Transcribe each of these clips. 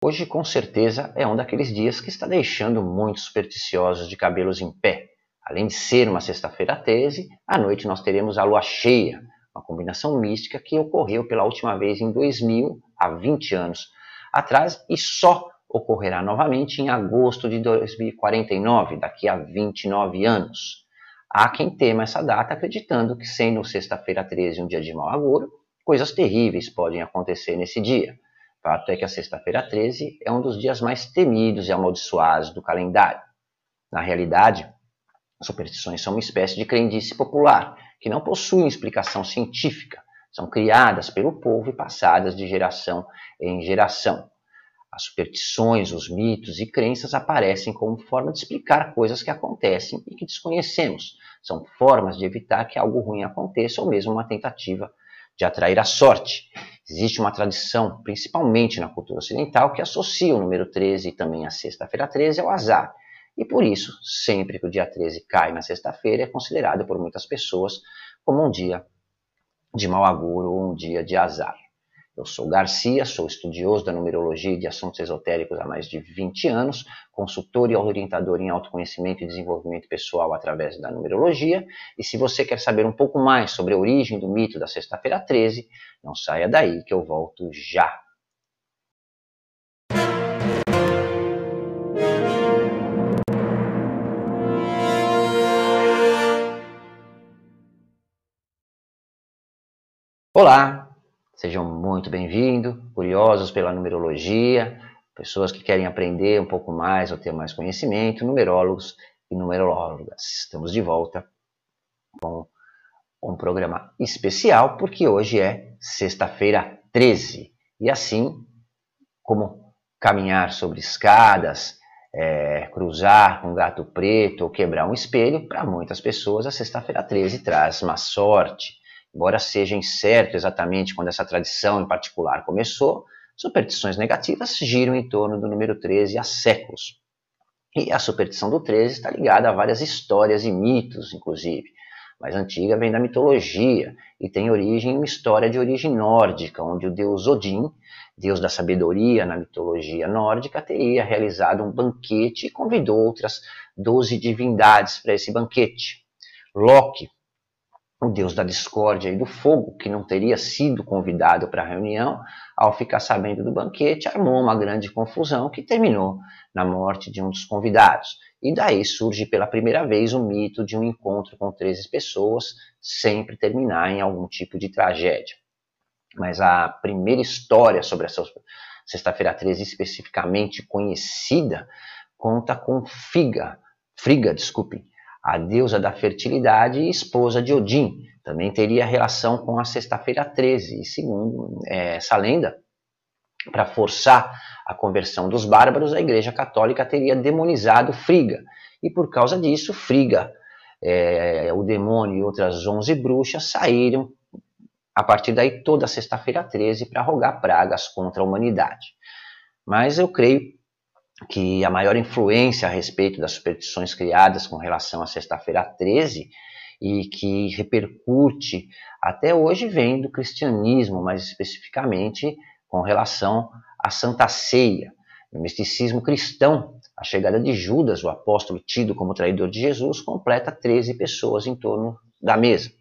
Hoje, com certeza, é um daqueles dias que está deixando muitos supersticiosos de cabelos em pé. Além de ser uma sexta-feira 13, à noite nós teremos a lua cheia, uma combinação mística que ocorreu pela última vez em 2000, há 20 anos atrás, e só ocorrerá novamente em agosto de 2049, daqui a 29 anos. Há quem tema essa data acreditando que, sendo sexta-feira 13 um dia de mau agouro, coisas terríveis podem acontecer nesse dia. Fato é que a sexta-feira 13 é um dos dias mais temidos e amaldiçoados do calendário. Na realidade, superstições são uma espécie de crendice popular, que não possuem explicação científica, são criadas pelo povo e passadas de geração em geração. As superstições, os mitos e crenças aparecem como forma de explicar coisas que acontecem e que desconhecemos. São formas de evitar que algo ruim aconteça ou mesmo uma tentativa de atrair a sorte. Existe uma tradição, principalmente na cultura ocidental, que associa o número 13 e também a sexta-feira 13 ao azar. E por isso, sempre que o dia 13 cai na sexta-feira, é considerado por muitas pessoas como um dia de mau agouro ou um dia de azar. Eu sou Garcia, sou estudioso da numerologia e de assuntos esotéricos há mais de 20 anos, consultor e orientador em autoconhecimento e desenvolvimento pessoal através da numerologia. E se você quer saber um pouco mais sobre a origem do mito da Sexta-feira 13, não saia daí que eu volto já. Olá, Sejam muito bem-vindos, curiosos pela numerologia, pessoas que querem aprender um pouco mais ou ter mais conhecimento, numerólogos e numerólogas. Estamos de volta com um programa especial, porque hoje é sexta-feira 13. E assim, como caminhar sobre escadas, é, cruzar com um gato preto ou quebrar um espelho, para muitas pessoas a sexta-feira 13 traz má sorte Embora seja incerto exatamente quando essa tradição em particular começou, superstições negativas giram em torno do número 13 há séculos. E a superstição do 13 está ligada a várias histórias e mitos, inclusive. Mais antiga vem da mitologia e tem origem em uma história de origem nórdica, onde o deus Odin, deus da sabedoria na mitologia nórdica, teria realizado um banquete e convidou outras doze divindades para esse banquete. Loki, o deus da discórdia e do fogo, que não teria sido convidado para a reunião, ao ficar sabendo do banquete, armou uma grande confusão que terminou na morte de um dos convidados. E daí surge pela primeira vez o mito de um encontro com 13 pessoas sempre terminar em algum tipo de tragédia. Mas a primeira história sobre essa sexta-feira 13 especificamente conhecida conta com Figa, Friga, desculpe, a deusa da fertilidade e esposa de Odin. Também teria relação com a sexta-feira 13. E segundo é, essa lenda, para forçar a conversão dos bárbaros, a Igreja Católica teria demonizado Friga. E por causa disso, Friga, é, o demônio e outras 11 bruxas saíram a partir daí toda sexta-feira 13 para rogar pragas contra a humanidade. Mas eu creio que a maior influência a respeito das superstições criadas com relação à sexta-feira 13 e que repercute até hoje vem do cristianismo, mais especificamente com relação à Santa Ceia. No misticismo cristão, a chegada de Judas, o apóstolo tido como traidor de Jesus, completa 13 pessoas em torno da mesa,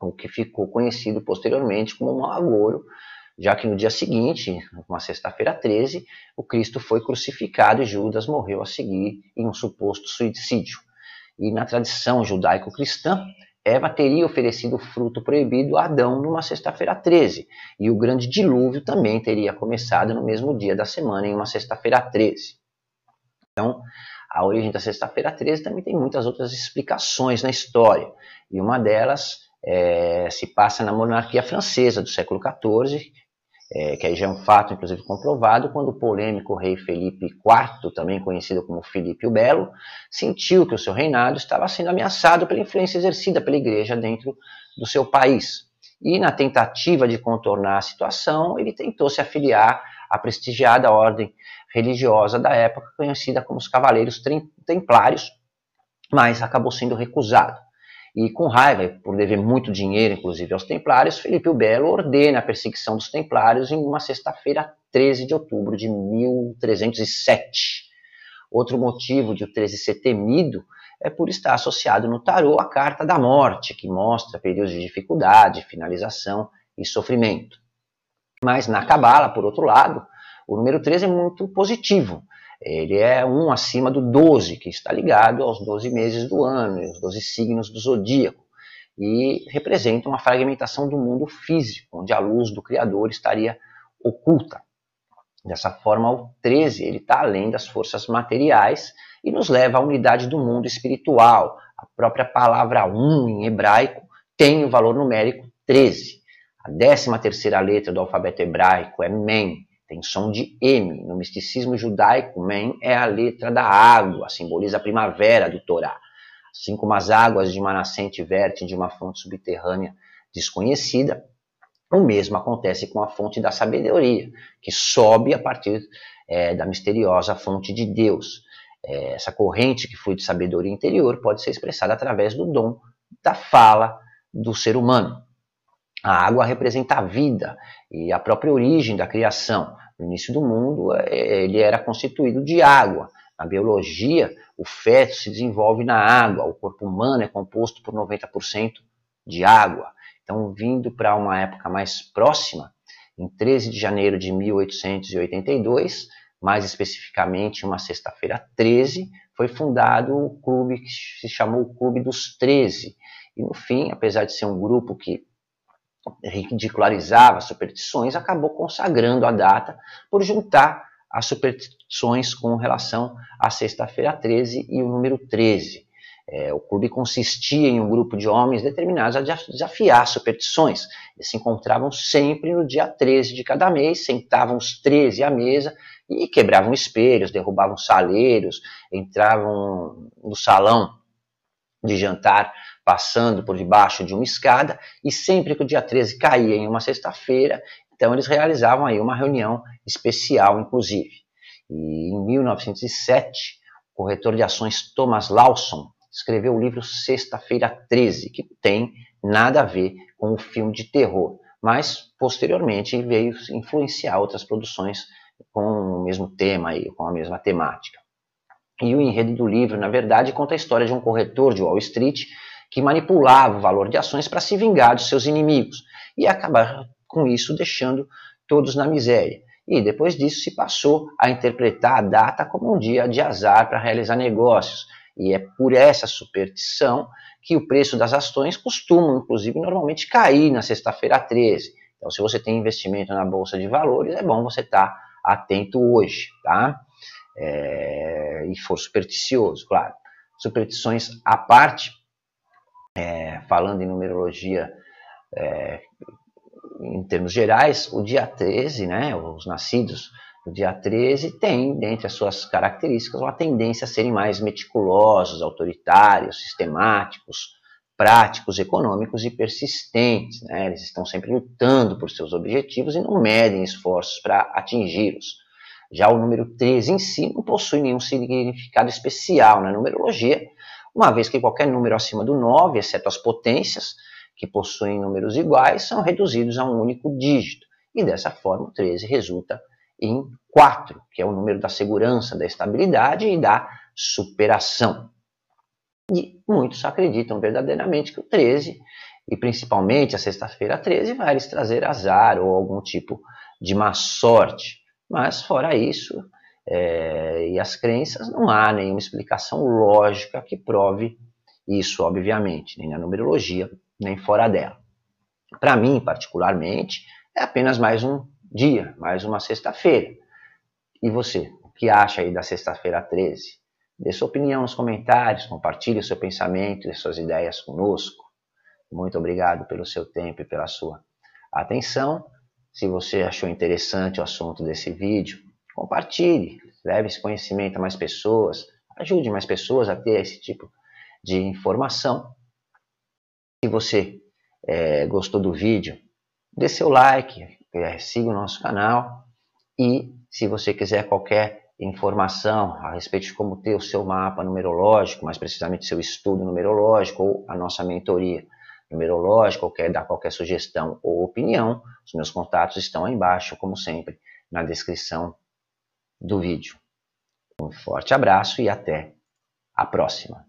o que ficou conhecido posteriormente como um agouro já que no dia seguinte, uma sexta-feira 13, o Cristo foi crucificado e Judas morreu a seguir em um suposto suicídio. E na tradição judaico-cristã, Eva teria oferecido o fruto proibido a Adão numa sexta-feira 13, e o grande dilúvio também teria começado no mesmo dia da semana, em uma sexta-feira 13. Então, a origem da sexta-feira 13 também tem muitas outras explicações na história, e uma delas é, se passa na monarquia francesa do século XIV, é, que aí já é um fato, inclusive, comprovado, quando o polêmico rei Felipe IV, também conhecido como Filipe o Belo, sentiu que o seu reinado estava sendo ameaçado pela influência exercida pela igreja dentro do seu país. E, na tentativa de contornar a situação, ele tentou se afiliar à prestigiada ordem religiosa da época, conhecida como os Cavaleiros Templários, mas acabou sendo recusado. E com raiva, por dever muito dinheiro, inclusive, aos templários, Felipe o Belo ordena a perseguição dos templários em uma sexta-feira 13 de outubro de 1307. Outro motivo de o 13 ser temido é por estar associado no tarô a carta da morte, que mostra períodos de dificuldade, finalização e sofrimento. Mas na Cabala, por outro lado, o número 13 é muito positivo. Ele é um acima do 12, que está ligado aos 12 meses do ano, os 12 signos do zodíaco, e representa uma fragmentação do mundo físico, onde a luz do Criador estaria oculta. Dessa forma, o 13 ele está além das forças materiais e nos leva à unidade do mundo espiritual. A própria palavra um em hebraico tem o valor numérico 13. A décima terceira letra do alfabeto hebraico é Men, tem som de M. No misticismo judaico, Men é a letra da água, simboliza a primavera do Torá. Assim como as águas de uma nascente vertem de uma fonte subterrânea desconhecida, o mesmo acontece com a fonte da sabedoria, que sobe a partir é, da misteriosa fonte de Deus. É, essa corrente que flui de sabedoria interior pode ser expressada através do dom da fala do ser humano. A água representa a vida e a própria origem da criação. No início do mundo, é, ele era constituído de água. Na biologia, o feto se desenvolve na água, o corpo humano é composto por 90% de água. Então, vindo para uma época mais próxima, em 13 de janeiro de 1882, mais especificamente uma sexta-feira 13, foi fundado o clube que se chamou Clube dos 13. E no fim, apesar de ser um grupo que ridicularizava superstições, acabou consagrando a data por juntar as superstições com relação à sexta-feira 13 e o número 13. É, o clube consistia em um grupo de homens determinados a desafiar superstições. Eles se encontravam sempre no dia 13 de cada mês, sentavam os 13 à mesa e quebravam espelhos, derrubavam saleiros, entravam no salão de jantar passando por debaixo de uma escada e sempre que o dia 13 caía em uma sexta-feira, então eles realizavam aí uma reunião especial, inclusive. E em 1907, o corretor de ações Thomas Lawson escreveu o livro Sexta-feira 13, que tem nada a ver com o filme de terror, mas posteriormente veio influenciar outras produções com o mesmo tema e com a mesma temática. E o enredo do livro, na verdade, conta a história de um corretor de Wall Street que manipulava o valor de ações para se vingar dos seus inimigos e acabar com isso deixando todos na miséria. E depois disso se passou a interpretar a data como um dia de azar para realizar negócios, e é por essa superstição que o preço das ações costuma, inclusive, normalmente cair na sexta-feira 13. Então, se você tem investimento na bolsa de valores, é bom você estar tá atento hoje, tá? É, e for supersticioso, claro. Superstições à parte, é, falando em numerologia é, em termos gerais, o dia 13, né, os nascidos o dia 13 tem, dentre as suas características, uma tendência a serem mais meticulosos, autoritários, sistemáticos, práticos, econômicos e persistentes. Né? Eles estão sempre lutando por seus objetivos e não medem esforços para atingi-los. Já o número 13 em si não possui nenhum significado especial na numerologia, uma vez que qualquer número acima do 9, exceto as potências, que possuem números iguais, são reduzidos a um único dígito. E dessa forma, o 13 resulta em 4, que é o número da segurança, da estabilidade e da superação. E muitos acreditam verdadeiramente que o 13, e principalmente a sexta-feira 13, vai lhes trazer azar ou algum tipo de má sorte. Mas, fora isso, é, e as crenças, não há nenhuma explicação lógica que prove isso, obviamente, nem na numerologia, nem fora dela. Para mim, particularmente, é apenas mais um dia, mais uma sexta-feira. E você, o que acha aí da sexta-feira 13? Dê sua opinião nos comentários, compartilhe seu pensamento e suas ideias conosco. Muito obrigado pelo seu tempo e pela sua atenção. Se você achou interessante o assunto desse vídeo, compartilhe, leve esse conhecimento a mais pessoas, ajude mais pessoas a ter esse tipo de informação. Se você é, gostou do vídeo, dê seu like, é, siga o nosso canal e se você quiser qualquer informação a respeito de como ter o seu mapa numerológico, mais precisamente seu estudo numerológico ou a nossa mentoria numerológica, ou quer dar qualquer sugestão ou opinião, os meus contatos estão aí embaixo, como sempre, na descrição do vídeo. Um forte abraço e até a próxima!